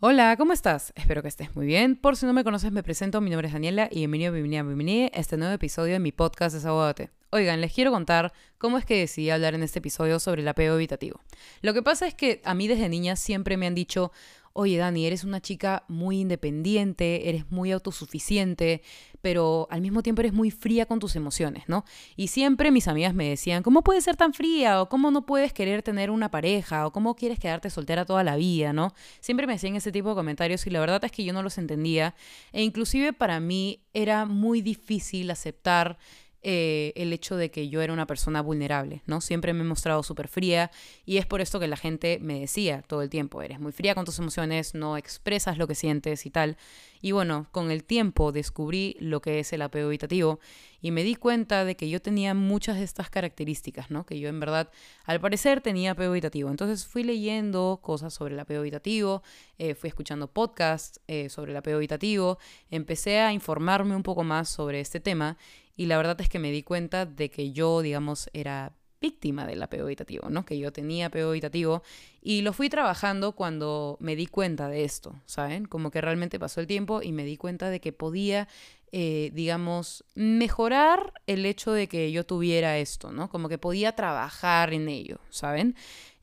Hola, ¿cómo estás? Espero que estés muy bien. Por si no me conoces, me presento. Mi nombre es Daniela y bienvenido, bienvenida, bienvenida a este nuevo episodio de mi podcast Desahogate. Oigan, les quiero contar cómo es que decidí hablar en este episodio sobre el apego evitativo. Lo que pasa es que a mí desde niña siempre me han dicho, oye Dani, eres una chica muy independiente, eres muy autosuficiente, pero al mismo tiempo eres muy fría con tus emociones, ¿no? Y siempre mis amigas me decían, ¿cómo puedes ser tan fría? ¿O cómo no puedes querer tener una pareja? ¿O cómo quieres quedarte soltera toda la vida, ¿no? Siempre me hacían ese tipo de comentarios y la verdad es que yo no los entendía. E inclusive para mí era muy difícil aceptar eh, el hecho de que yo era una persona vulnerable, ¿no? Siempre me he mostrado súper fría y es por esto que la gente me decía todo el tiempo, eres muy fría con tus emociones, no expresas lo que sientes y tal. Y bueno, con el tiempo descubrí lo que es el apego evitativo y me di cuenta de que yo tenía muchas de estas características, ¿no? Que yo en verdad, al parecer, tenía apego evitativo. Entonces fui leyendo cosas sobre el apego evitativo, eh, fui escuchando podcasts eh, sobre el apego evitativo, empecé a informarme un poco más sobre este tema y la verdad es que me di cuenta de que yo, digamos, era víctima del apego evitativo, ¿no? Que yo tenía apego evitativo y lo fui trabajando cuando me di cuenta de esto, ¿saben? Como que realmente pasó el tiempo y me di cuenta de que podía, eh, digamos, mejorar el hecho de que yo tuviera esto, ¿no? Como que podía trabajar en ello, ¿saben?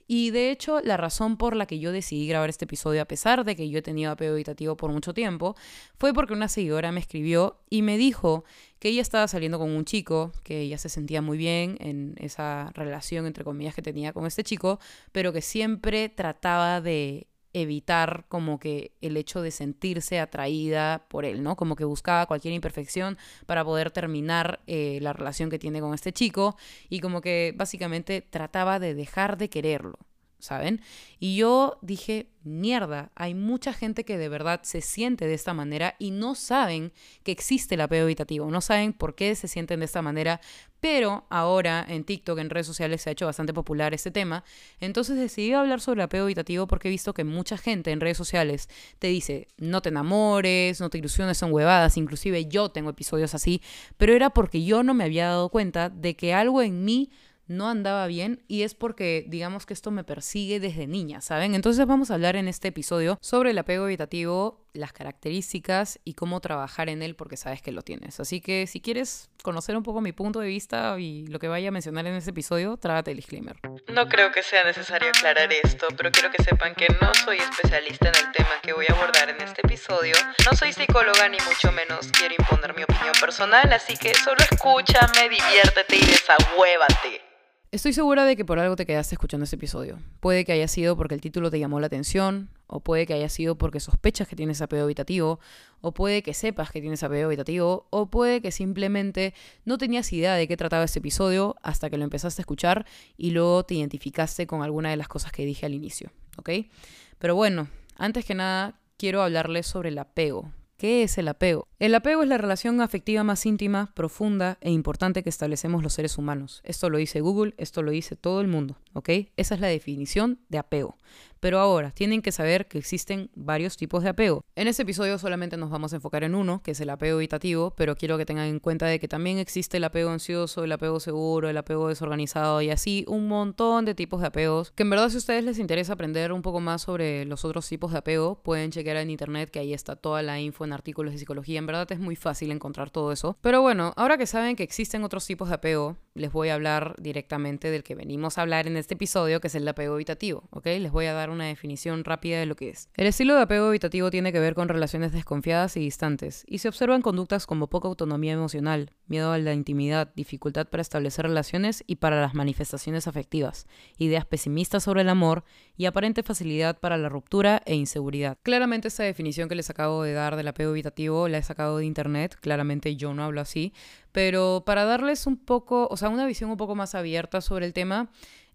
Y de hecho, la razón por la que yo decidí grabar este episodio, a pesar de que yo he tenido apego evitativo por mucho tiempo, fue porque una seguidora me escribió y me dijo que ella estaba saliendo con un chico, que ella se sentía muy bien en esa relación, entre comillas, que tenía con este chico, pero que siempre trataba de evitar como que el hecho de sentirse atraída por él, ¿no? Como que buscaba cualquier imperfección para poder terminar eh, la relación que tiene con este chico y como que básicamente trataba de dejar de quererlo. ¿Saben? Y yo dije, mierda, hay mucha gente que de verdad se siente de esta manera y no saben que existe el apego evitativo, no saben por qué se sienten de esta manera, pero ahora en TikTok, en redes sociales se ha hecho bastante popular este tema, entonces decidí hablar sobre el apego evitativo porque he visto que mucha gente en redes sociales te dice, no te enamores, no te ilusiones, son huevadas, inclusive yo tengo episodios así, pero era porque yo no me había dado cuenta de que algo en mí no andaba bien y es porque digamos que esto me persigue desde niña, ¿saben? Entonces vamos a hablar en este episodio sobre el apego evitativo, las características y cómo trabajar en él porque sabes que lo tienes. Así que si quieres conocer un poco mi punto de vista y lo que vaya a mencionar en este episodio, trágate el disclaimer. No creo que sea necesario aclarar esto, pero quiero que sepan que no soy especialista en el tema que voy a abordar en este episodio. No soy psicóloga ni mucho menos quiero imponer mi opinión personal, así que solo escúchame, diviértete y desahuévate. Estoy segura de que por algo te quedaste escuchando este episodio. Puede que haya sido porque el título te llamó la atención, o puede que haya sido porque sospechas que tienes apego habitativo, o puede que sepas que tienes apego habitativo, o puede que simplemente no tenías idea de qué trataba este episodio hasta que lo empezaste a escuchar y luego te identificaste con alguna de las cosas que dije al inicio, ¿ok? Pero bueno, antes que nada, quiero hablarles sobre el apego, ¿Qué es el apego? El apego es la relación afectiva más íntima, profunda e importante que establecemos los seres humanos. Esto lo dice Google, esto lo dice todo el mundo, ¿ok? Esa es la definición de apego. Pero ahora, tienen que saber que existen varios tipos de apego. En este episodio solamente nos vamos a enfocar en uno, que es el apego evitativo, pero quiero que tengan en cuenta de que también existe el apego ansioso, el apego seguro, el apego desorganizado y así un montón de tipos de apegos. Que en verdad si a ustedes les interesa aprender un poco más sobre los otros tipos de apego, pueden chequear en internet que ahí está toda la info en artículos de psicología. En verdad es muy fácil encontrar todo eso. Pero bueno, ahora que saben que existen otros tipos de apego, les voy a hablar directamente del que venimos a hablar en este episodio, que es el apego evitativo, ¿ok? Les voy a dar una definición rápida de lo que es. El estilo de apego evitativo tiene que ver con relaciones desconfiadas y distantes, y se observan conductas como poca autonomía emocional, miedo a la intimidad, dificultad para establecer relaciones y para las manifestaciones afectivas, ideas pesimistas sobre el amor y aparente facilidad para la ruptura e inseguridad. Claramente esta definición que les acabo de dar del apego evitativo la he de internet, claramente yo no hablo así, pero para darles un poco, o sea, una visión un poco más abierta sobre el tema,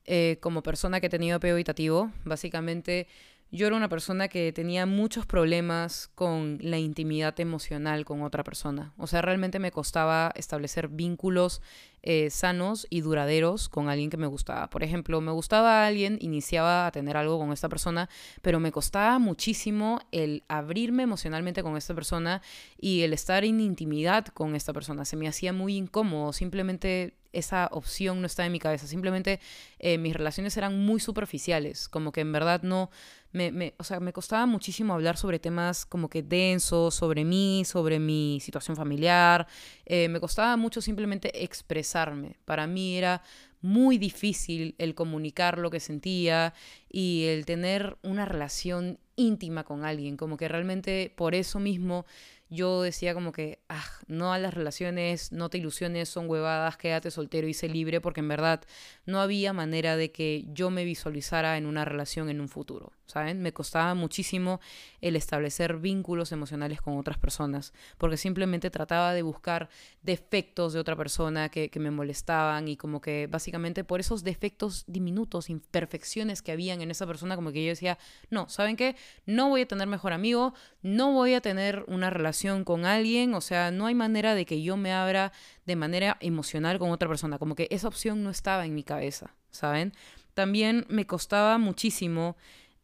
eh, como persona que he tenido apego evitativo, básicamente yo era una persona que tenía muchos problemas con la intimidad emocional con otra persona. O sea, realmente me costaba establecer vínculos eh, sanos y duraderos con alguien que me gustaba. Por ejemplo, me gustaba a alguien, iniciaba a tener algo con esta persona, pero me costaba muchísimo el abrirme emocionalmente con esta persona y el estar en intimidad con esta persona. Se me hacía muy incómodo, simplemente esa opción no estaba en mi cabeza. Simplemente eh, mis relaciones eran muy superficiales, como que en verdad no, me, me, o sea, me costaba muchísimo hablar sobre temas como que densos, sobre mí, sobre mi situación familiar. Eh, me costaba mucho simplemente expresarme. Para mí era muy difícil el comunicar lo que sentía y el tener una relación íntima con alguien, como que realmente por eso mismo yo decía como que, ah, no a las relaciones, no te ilusiones, son huevadas, quédate soltero y sé libre, porque en verdad no había manera de que yo me visualizara en una relación en un futuro, ¿saben? Me costaba muchísimo el establecer vínculos emocionales con otras personas, porque simplemente trataba de buscar defectos de otra persona que, que me molestaban y como que básicamente por esos defectos diminutos, imperfecciones que habían en esa persona, como que yo decía, no, ¿saben qué? No voy a tener mejor amigo, no voy a tener una relación con alguien, o sea, no hay manera de que yo me abra de manera emocional con otra persona, como que esa opción no estaba en mi cabeza, ¿saben? También me costaba muchísimo,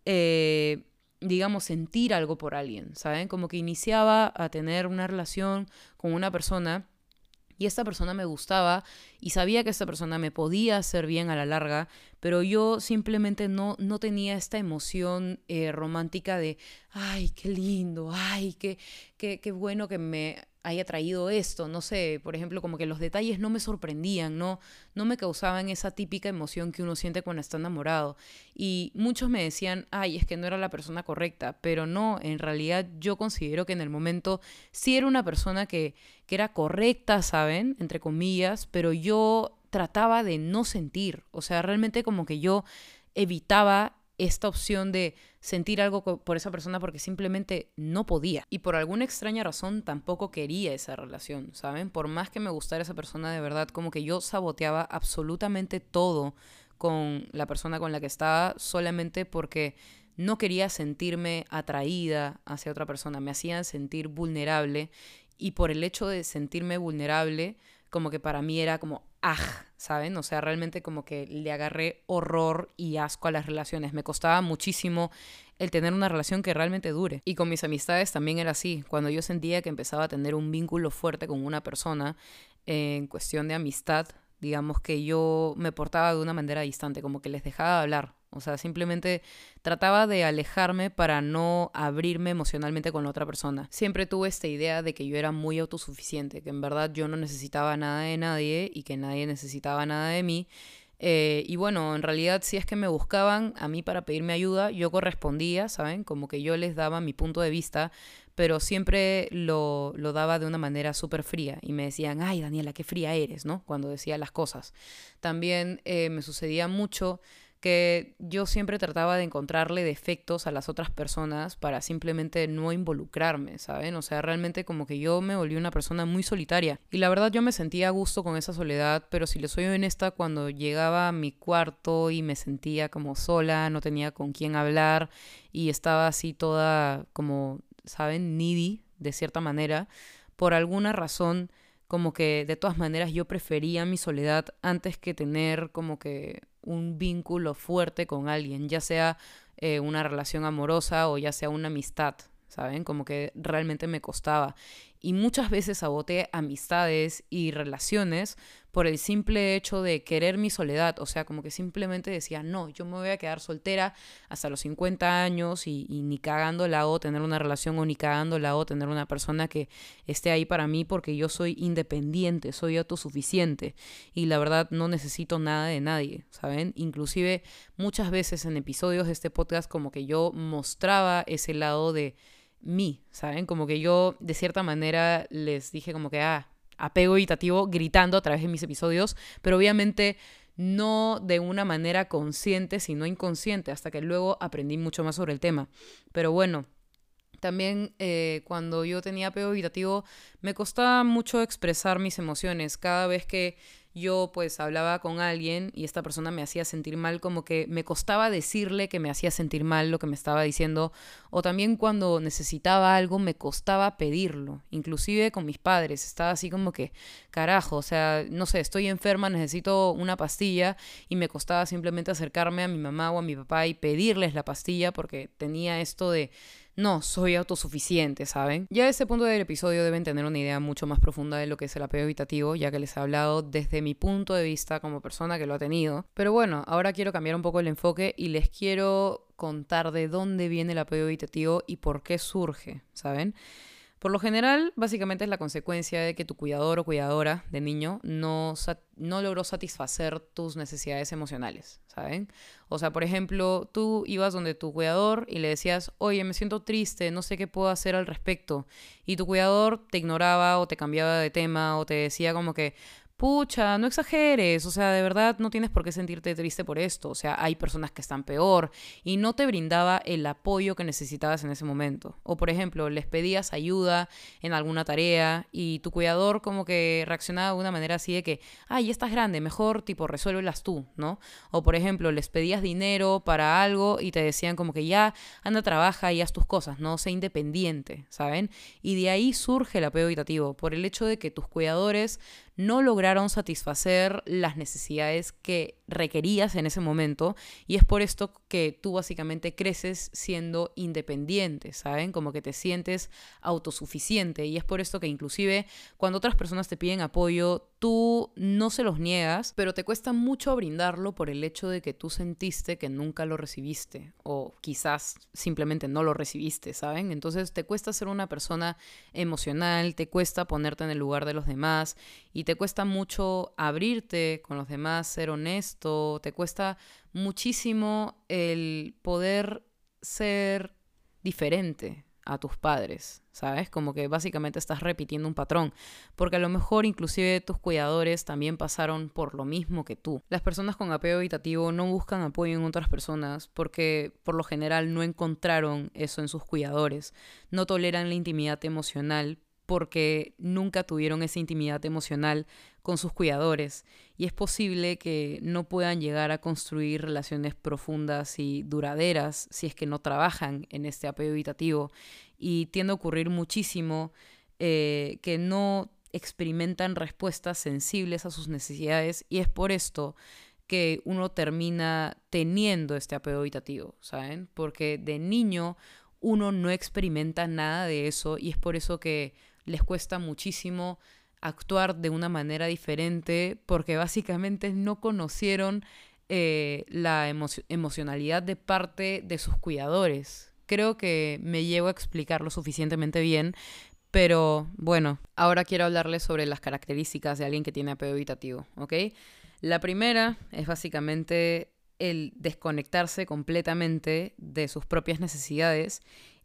eh, digamos, sentir algo por alguien, ¿saben? Como que iniciaba a tener una relación con una persona y esta persona me gustaba y sabía que esta persona me podía hacer bien a la larga, pero yo simplemente no, no tenía esta emoción eh, romántica de, ay, qué lindo, ay, qué, qué, qué bueno que me haya traído esto, no sé, por ejemplo, como que los detalles no me sorprendían, no, no me causaban esa típica emoción que uno siente cuando está enamorado. Y muchos me decían, ay, es que no era la persona correcta, pero no, en realidad yo considero que en el momento sí era una persona que, que era correcta, ¿saben? Entre comillas, pero yo trataba de no sentir, o sea, realmente como que yo evitaba esta opción de sentir algo por esa persona porque simplemente no podía. Y por alguna extraña razón tampoco quería esa relación, ¿saben? Por más que me gustara esa persona de verdad, como que yo saboteaba absolutamente todo con la persona con la que estaba solamente porque no quería sentirme atraída hacia otra persona, me hacían sentir vulnerable y por el hecho de sentirme vulnerable, como que para mí era como, ah, ¿saben? O sea, realmente como que le agarré horror y asco a las relaciones. Me costaba muchísimo el tener una relación que realmente dure. Y con mis amistades también era así. Cuando yo sentía que empezaba a tener un vínculo fuerte con una persona en cuestión de amistad, digamos que yo me portaba de una manera distante, como que les dejaba de hablar. O sea, simplemente trataba de alejarme para no abrirme emocionalmente con la otra persona. Siempre tuve esta idea de que yo era muy autosuficiente, que en verdad yo no necesitaba nada de nadie y que nadie necesitaba nada de mí. Eh, y bueno, en realidad si es que me buscaban a mí para pedirme ayuda, yo correspondía, ¿saben? Como que yo les daba mi punto de vista, pero siempre lo, lo daba de una manera súper fría y me decían, ay Daniela, qué fría eres, ¿no? Cuando decía las cosas. También eh, me sucedía mucho que yo siempre trataba de encontrarle defectos a las otras personas para simplemente no involucrarme, ¿saben? O sea, realmente como que yo me volví una persona muy solitaria y la verdad yo me sentía a gusto con esa soledad, pero si le soy honesta, cuando llegaba a mi cuarto y me sentía como sola, no tenía con quién hablar y estaba así toda como, ¿saben? Needy, de cierta manera, por alguna razón como que de todas maneras yo prefería mi soledad antes que tener como que un vínculo fuerte con alguien, ya sea eh, una relación amorosa o ya sea una amistad, ¿saben? Como que realmente me costaba. Y muchas veces saboteé amistades y relaciones por el simple hecho de querer mi soledad. O sea, como que simplemente decía, no, yo me voy a quedar soltera hasta los 50 años y, ni cagándola o tener una relación o ni cagándola o tener una persona que esté ahí para mí porque yo soy independiente, soy autosuficiente y la verdad no necesito nada de nadie, ¿saben? Inclusive muchas veces en episodios de este podcast como que yo mostraba ese lado de mí, ¿saben? Como que yo de cierta manera les dije como que, ah, apego evitativo gritando a través de mis episodios, pero obviamente no de una manera consciente, sino inconsciente, hasta que luego aprendí mucho más sobre el tema. Pero bueno, también eh, cuando yo tenía apego evitativo me costaba mucho expresar mis emociones. Cada vez que yo pues hablaba con alguien y esta persona me hacía sentir mal, como que me costaba decirle que me hacía sentir mal lo que me estaba diciendo, o también cuando necesitaba algo me costaba pedirlo, inclusive con mis padres, estaba así como que, carajo, o sea, no sé, estoy enferma, necesito una pastilla y me costaba simplemente acercarme a mi mamá o a mi papá y pedirles la pastilla porque tenía esto de no, soy autosuficiente, ¿saben? Ya a ese punto del episodio deben tener una idea mucho más profunda de lo que es el apego evitativo, ya que les he hablado desde mi punto de vista como persona que lo ha tenido. Pero bueno, ahora quiero cambiar un poco el enfoque y les quiero contar de dónde viene el apego evitativo y por qué surge, ¿saben? Por lo general, básicamente es la consecuencia de que tu cuidador o cuidadora de niño no, no logró satisfacer tus necesidades emocionales, ¿saben? O sea, por ejemplo, tú ibas donde tu cuidador y le decías, oye, me siento triste, no sé qué puedo hacer al respecto. Y tu cuidador te ignoraba o te cambiaba de tema o te decía como que, pucha, no exageres, o sea, de verdad no tienes por qué sentirte triste por esto, o sea, hay personas que están peor y no te brindaba el apoyo que necesitabas en ese momento. O por ejemplo, les pedías ayuda en alguna tarea y tu cuidador como que reaccionaba de una manera así de que, ay, estás grande, mejor tipo resuélvelas tú, ¿no? O por ejemplo, les pedías dinero para algo y te decían como que ya, anda, trabaja y haz tus cosas, ¿no? Sé independiente, ¿saben? Y de ahí surge el apego evitativo, por el hecho de que tus cuidadores no lograron satisfacer las necesidades que requerías en ese momento y es por esto que tú básicamente creces siendo independiente, ¿saben? Como que te sientes autosuficiente y es por esto que inclusive cuando otras personas te piden apoyo, tú no se los niegas, pero te cuesta mucho brindarlo por el hecho de que tú sentiste que nunca lo recibiste o quizás simplemente no lo recibiste, ¿saben? Entonces te cuesta ser una persona emocional, te cuesta ponerte en el lugar de los demás y te cuesta mucho abrirte con los demás, ser honesto, te cuesta muchísimo el poder ser diferente, a tus padres, ¿sabes? Como que básicamente estás repitiendo un patrón, porque a lo mejor inclusive tus cuidadores también pasaron por lo mismo que tú. Las personas con apego evitativo no buscan apoyo en otras personas porque por lo general no encontraron eso en sus cuidadores, no toleran la intimidad emocional porque nunca tuvieron esa intimidad emocional con sus cuidadores y es posible que no puedan llegar a construir relaciones profundas y duraderas si es que no trabajan en este apego evitativo y tiende a ocurrir muchísimo eh, que no experimentan respuestas sensibles a sus necesidades y es por esto que uno termina teniendo este apego evitativo, ¿saben? Porque de niño uno no experimenta nada de eso y es por eso que les cuesta muchísimo actuar de una manera diferente porque básicamente no conocieron eh, la emocionalidad de parte de sus cuidadores. Creo que me llevo a explicarlo suficientemente bien, pero bueno, ahora quiero hablarles sobre las características de alguien que tiene apego evitativo, ¿ok? La primera es básicamente el desconectarse completamente de sus propias necesidades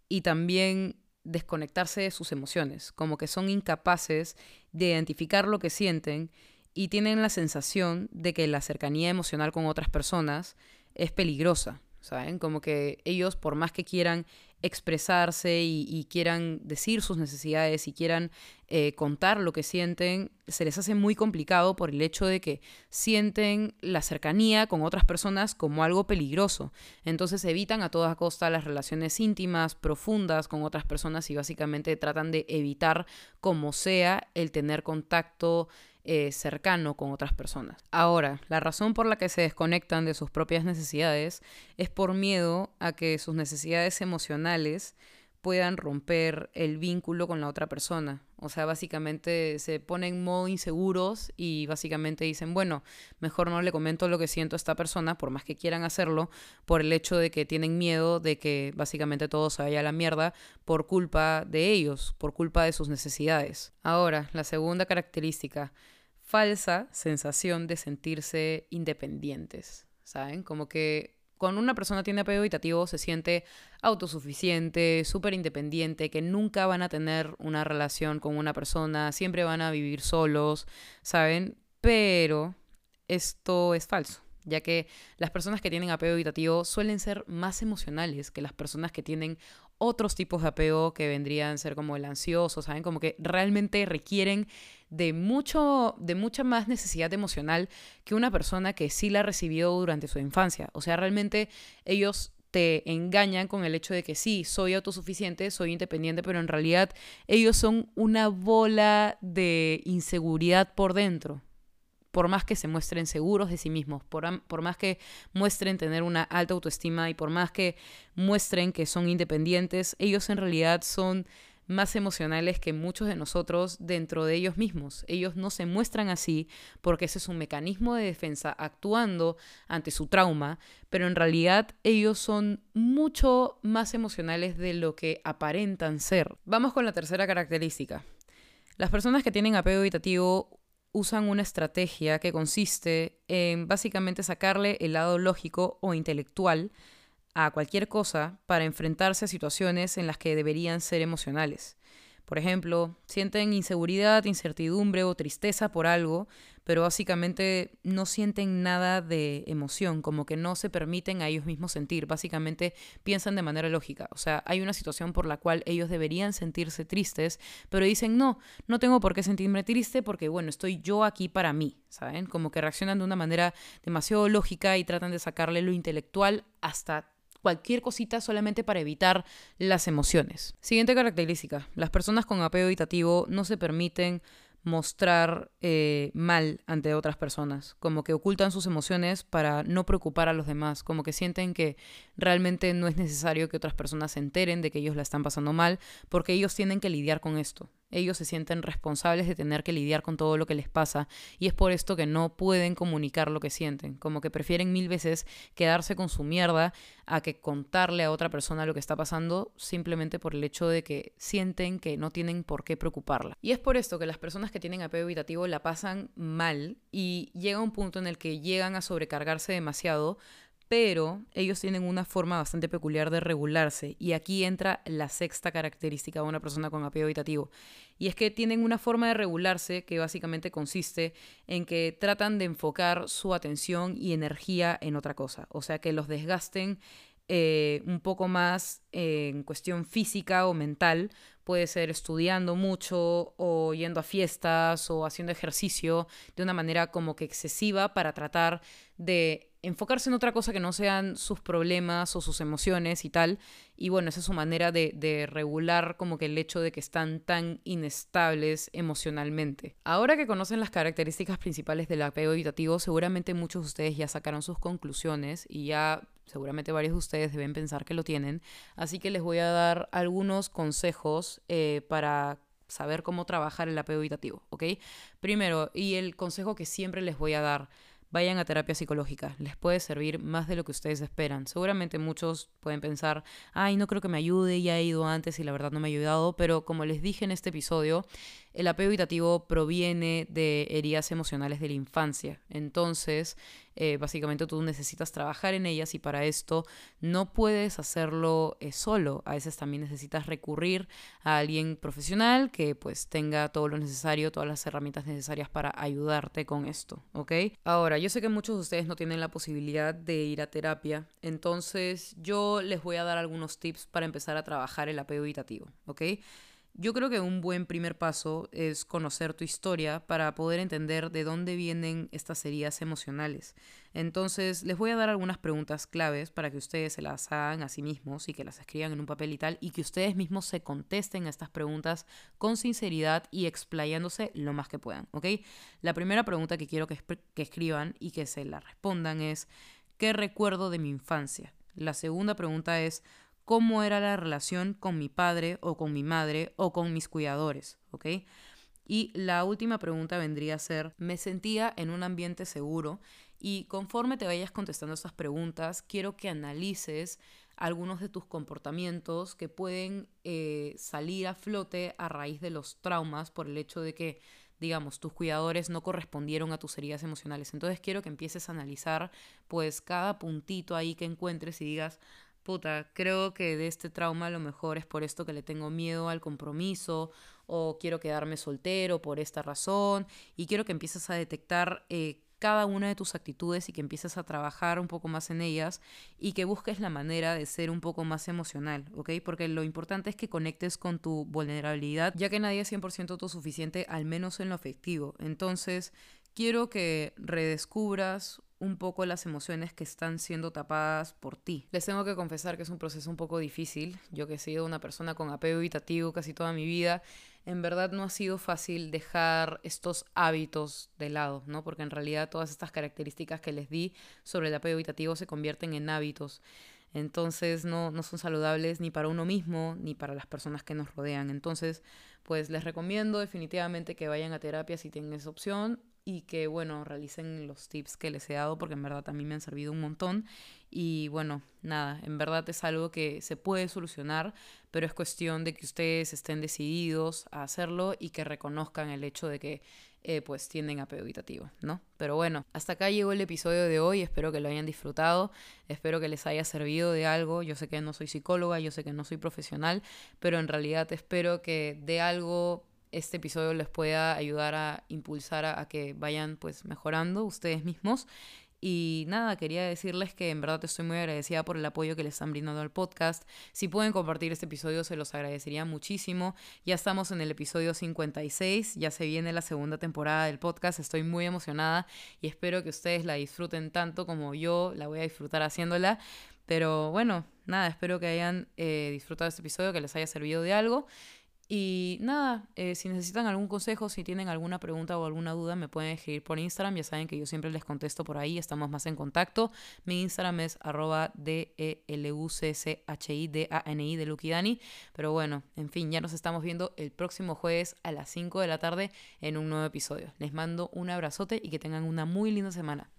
y también desconectarse de sus emociones, como que son incapaces de identificar lo que sienten y tienen la sensación de que la cercanía emocional con otras personas es peligrosa, ¿saben? Como que ellos, por más que quieran expresarse y, quieran decir sus necesidades y quieran eh, contar lo que sienten, se les hace muy complicado por el hecho de que sienten la cercanía con otras personas como algo peligroso. Entonces evitan a toda costa las relaciones íntimas, profundas con otras personas y básicamente tratan de evitar como sea el tener contacto eh, cercano con otras personas. Ahora, la razón por la que se desconectan de sus propias necesidades es por miedo a que sus necesidades emocionales puedan romper el vínculo con la otra persona. O sea, básicamente se ponen modo inseguros y básicamente dicen, bueno, mejor no le comento lo que siento a esta persona, por más que quieran hacerlo, por el hecho de que tienen miedo de que básicamente todo se vaya a la mierda por culpa de ellos, por culpa de sus necesidades. Ahora, la segunda característica, falsa sensación de sentirse independientes, ¿saben? Como que cuando una persona tiene apego evitativo se siente autosuficiente, súper independiente, que nunca van a tener una relación con una persona, siempre van a vivir solos, ¿saben? Pero esto es falso ya que las personas que tienen apego evitativo suelen ser más emocionales que las personas que tienen otros tipos de apego que vendrían a ser como el ansioso, ¿saben? Como que realmente requieren de mucho, de mucha más necesidad emocional que una persona que sí la recibió durante su infancia. O sea, realmente ellos te engañan con el hecho de que sí, soy autosuficiente, soy independiente, pero en realidad ellos son una bola de inseguridad por dentro por más que se muestren seguros de sí mismos, por, más que muestren tener una alta autoestima y por más que muestren que son independientes, ellos en realidad son más emocionales que muchos de nosotros dentro de ellos mismos. Ellos no se muestran así porque ese es un mecanismo de defensa actuando ante su trauma, pero en realidad ellos son mucho más emocionales de lo que aparentan ser. Vamos con la tercera característica. Las personas que tienen apego evitativo usan una estrategia que consiste en básicamente sacarle el lado lógico o intelectual a cualquier cosa para enfrentarse a situaciones en las que deberían ser emocionales. Por ejemplo, sienten inseguridad, incertidumbre o tristeza por algo, pero básicamente no sienten nada de emoción, como que no se permiten a ellos mismos sentir, básicamente piensan de manera lógica. O sea, hay una situación por la cual ellos deberían sentirse tristes, pero dicen, no, no tengo por qué sentirme triste porque, bueno, estoy yo aquí para mí, ¿saben? Como que reaccionan de una manera demasiado lógica y tratan de sacarle lo intelectual hasta cualquier cosita solamente para evitar las emociones. Siguiente característica, las personas con apego evitativo no se permiten mostrar eh, mal ante otras personas, como que ocultan sus emociones para no preocupar a los demás, como que sienten que realmente no es necesario que otras personas se enteren de que ellos la están pasando mal, porque ellos tienen que lidiar con esto. Ellos se sienten responsables de tener que lidiar con todo lo que les pasa y es por esto que no pueden comunicar lo que sienten, como que prefieren mil veces quedarse con su mierda a que contarle a otra persona lo que está pasando simplemente por el hecho de que sienten que no tienen por qué preocuparla. Y es por esto que las personas que tienen apego evitativo la pasan mal y llega un punto en el que llegan a sobrecargarse demasiado pero ellos tienen una forma bastante peculiar de regularse y aquí entra la sexta característica de una persona con apego evitativo y es que tienen una forma de regularse que básicamente consiste en que tratan de enfocar su atención y energía en otra cosa, o sea que los desgasten eh, un poco más en cuestión física o mental, puede ser estudiando mucho o yendo a fiestas o haciendo ejercicio de una manera como que excesiva para tratar de enfocarse en otra cosa que no sean sus problemas o sus emociones y tal. Y bueno, esa es su manera de, de, regular como que el hecho de que están tan inestables emocionalmente. Ahora que conocen las características principales del apego evitativo, seguramente muchos de ustedes ya sacaron sus conclusiones y ya seguramente varios de ustedes deben pensar que lo tienen. Así que les voy a dar algunos consejos eh, para saber cómo trabajar el apego evitativo, ¿ok? Primero, y el consejo que siempre les voy a dar, vayan a terapia psicológica. Les puede servir más de lo que ustedes esperan. Seguramente muchos pueden pensar, ay, no creo que me ayude, ya he ido antes y la verdad no me ha ayudado, pero como les dije en este episodio, el apego evitativo proviene de heridas emocionales de la infancia. Entonces, eh, básicamente tú necesitas trabajar en ellas y para esto no puedes hacerlo eh, solo. A veces también necesitas recurrir a alguien profesional que pues tenga todo lo necesario, todas las herramientas necesarias para ayudarte con esto, ¿ok? Ahora, yo sé que muchos de ustedes no tienen la posibilidad de ir a terapia, entonces yo les voy a dar algunos tips para empezar a trabajar el apego evitativo, ¿ok? Yo creo que un buen primer paso es conocer tu historia para poder entender de dónde vienen estas heridas emocionales. Entonces, les voy a dar algunas preguntas claves para que ustedes se las hagan a sí mismos y que las escriban en un papel y tal, y que ustedes mismos se contesten a estas preguntas con sinceridad y explayándose lo más que puedan, ¿ok? La primera pregunta que quiero que, que escriban y que se la respondan es, ¿qué recuerdo de mi infancia? La segunda pregunta es, cómo era la relación con mi padre o con mi madre o con mis cuidadores, ¿ok? Y la última pregunta vendría a ser, ¿me sentía en un ambiente seguro? Y conforme te vayas contestando estas preguntas, quiero que analices algunos de tus comportamientos que pueden eh, salir a flote a raíz de los traumas por el hecho de que, digamos, tus cuidadores no correspondieron a tus heridas emocionales. Entonces quiero que empieces a analizar pues cada puntito ahí que encuentres y digas, puta, creo que de este trauma a lo mejor es por esto que le tengo miedo al compromiso o quiero quedarme soltero por esta razón y quiero que empieces a detectar eh, cada una de tus actitudes y que empieces a trabajar un poco más en ellas y que busques la manera de ser un poco más emocional, ¿ok? Porque lo importante es que conectes con tu vulnerabilidad, ya que nadie es 100% autosuficiente, al menos en lo afectivo. Entonces, quiero que redescubras un poco las emociones que están siendo tapadas por ti. Les tengo que confesar que es un proceso un poco difícil. Yo que he sido una persona con apego evitativo casi toda mi vida, en verdad no ha sido fácil dejar estos hábitos de lado, ¿no? Porque en realidad todas estas características que les di sobre el apego evitativo se convierten en hábitos. Entonces no, no son saludables ni para uno mismo ni para las personas que nos rodean. Entonces, pues les recomiendo definitivamente que vayan a terapia si tienen esa opción y que, bueno, realicen los tips que les he dado porque en verdad a mí me han servido un montón. Y bueno, nada, en verdad es algo que se puede solucionar, pero es cuestión de que ustedes estén decididos a hacerlo y que reconozcan el hecho de que eh, pues tienden a evitativo, ¿no? Pero bueno, hasta acá llegó el episodio de hoy, espero que lo hayan disfrutado, espero que les haya servido de algo, yo sé que no soy psicóloga, yo sé que no soy profesional, pero en realidad espero que de algo este episodio les pueda ayudar a impulsar a, que vayan pues mejorando ustedes mismos y nada, quería decirles que en verdad estoy muy agradecida por el apoyo que les están brindando al podcast. Si pueden compartir este episodio, se los agradecería muchísimo. Ya estamos en el episodio 56, ya se viene la segunda temporada del podcast. Estoy muy emocionada y espero que ustedes la disfruten tanto como yo la voy a disfrutar haciéndola. Pero bueno, nada, espero que hayan eh, disfrutado este episodio, que les haya servido de algo. Y nada, eh, si necesitan algún consejo, si tienen alguna pregunta o alguna duda, me pueden escribir por Instagram. Ya saben que yo siempre les contesto por ahí, estamos más en contacto. Mi Instagram es arroba D-E-L-U-C-C-H-I-D-A-N-I de Lukidani. Pero bueno, en fin, ya nos estamos viendo el próximo jueves a las 5 de la tarde en un nuevo episodio. Les mando un abrazote y que tengan una muy linda semana.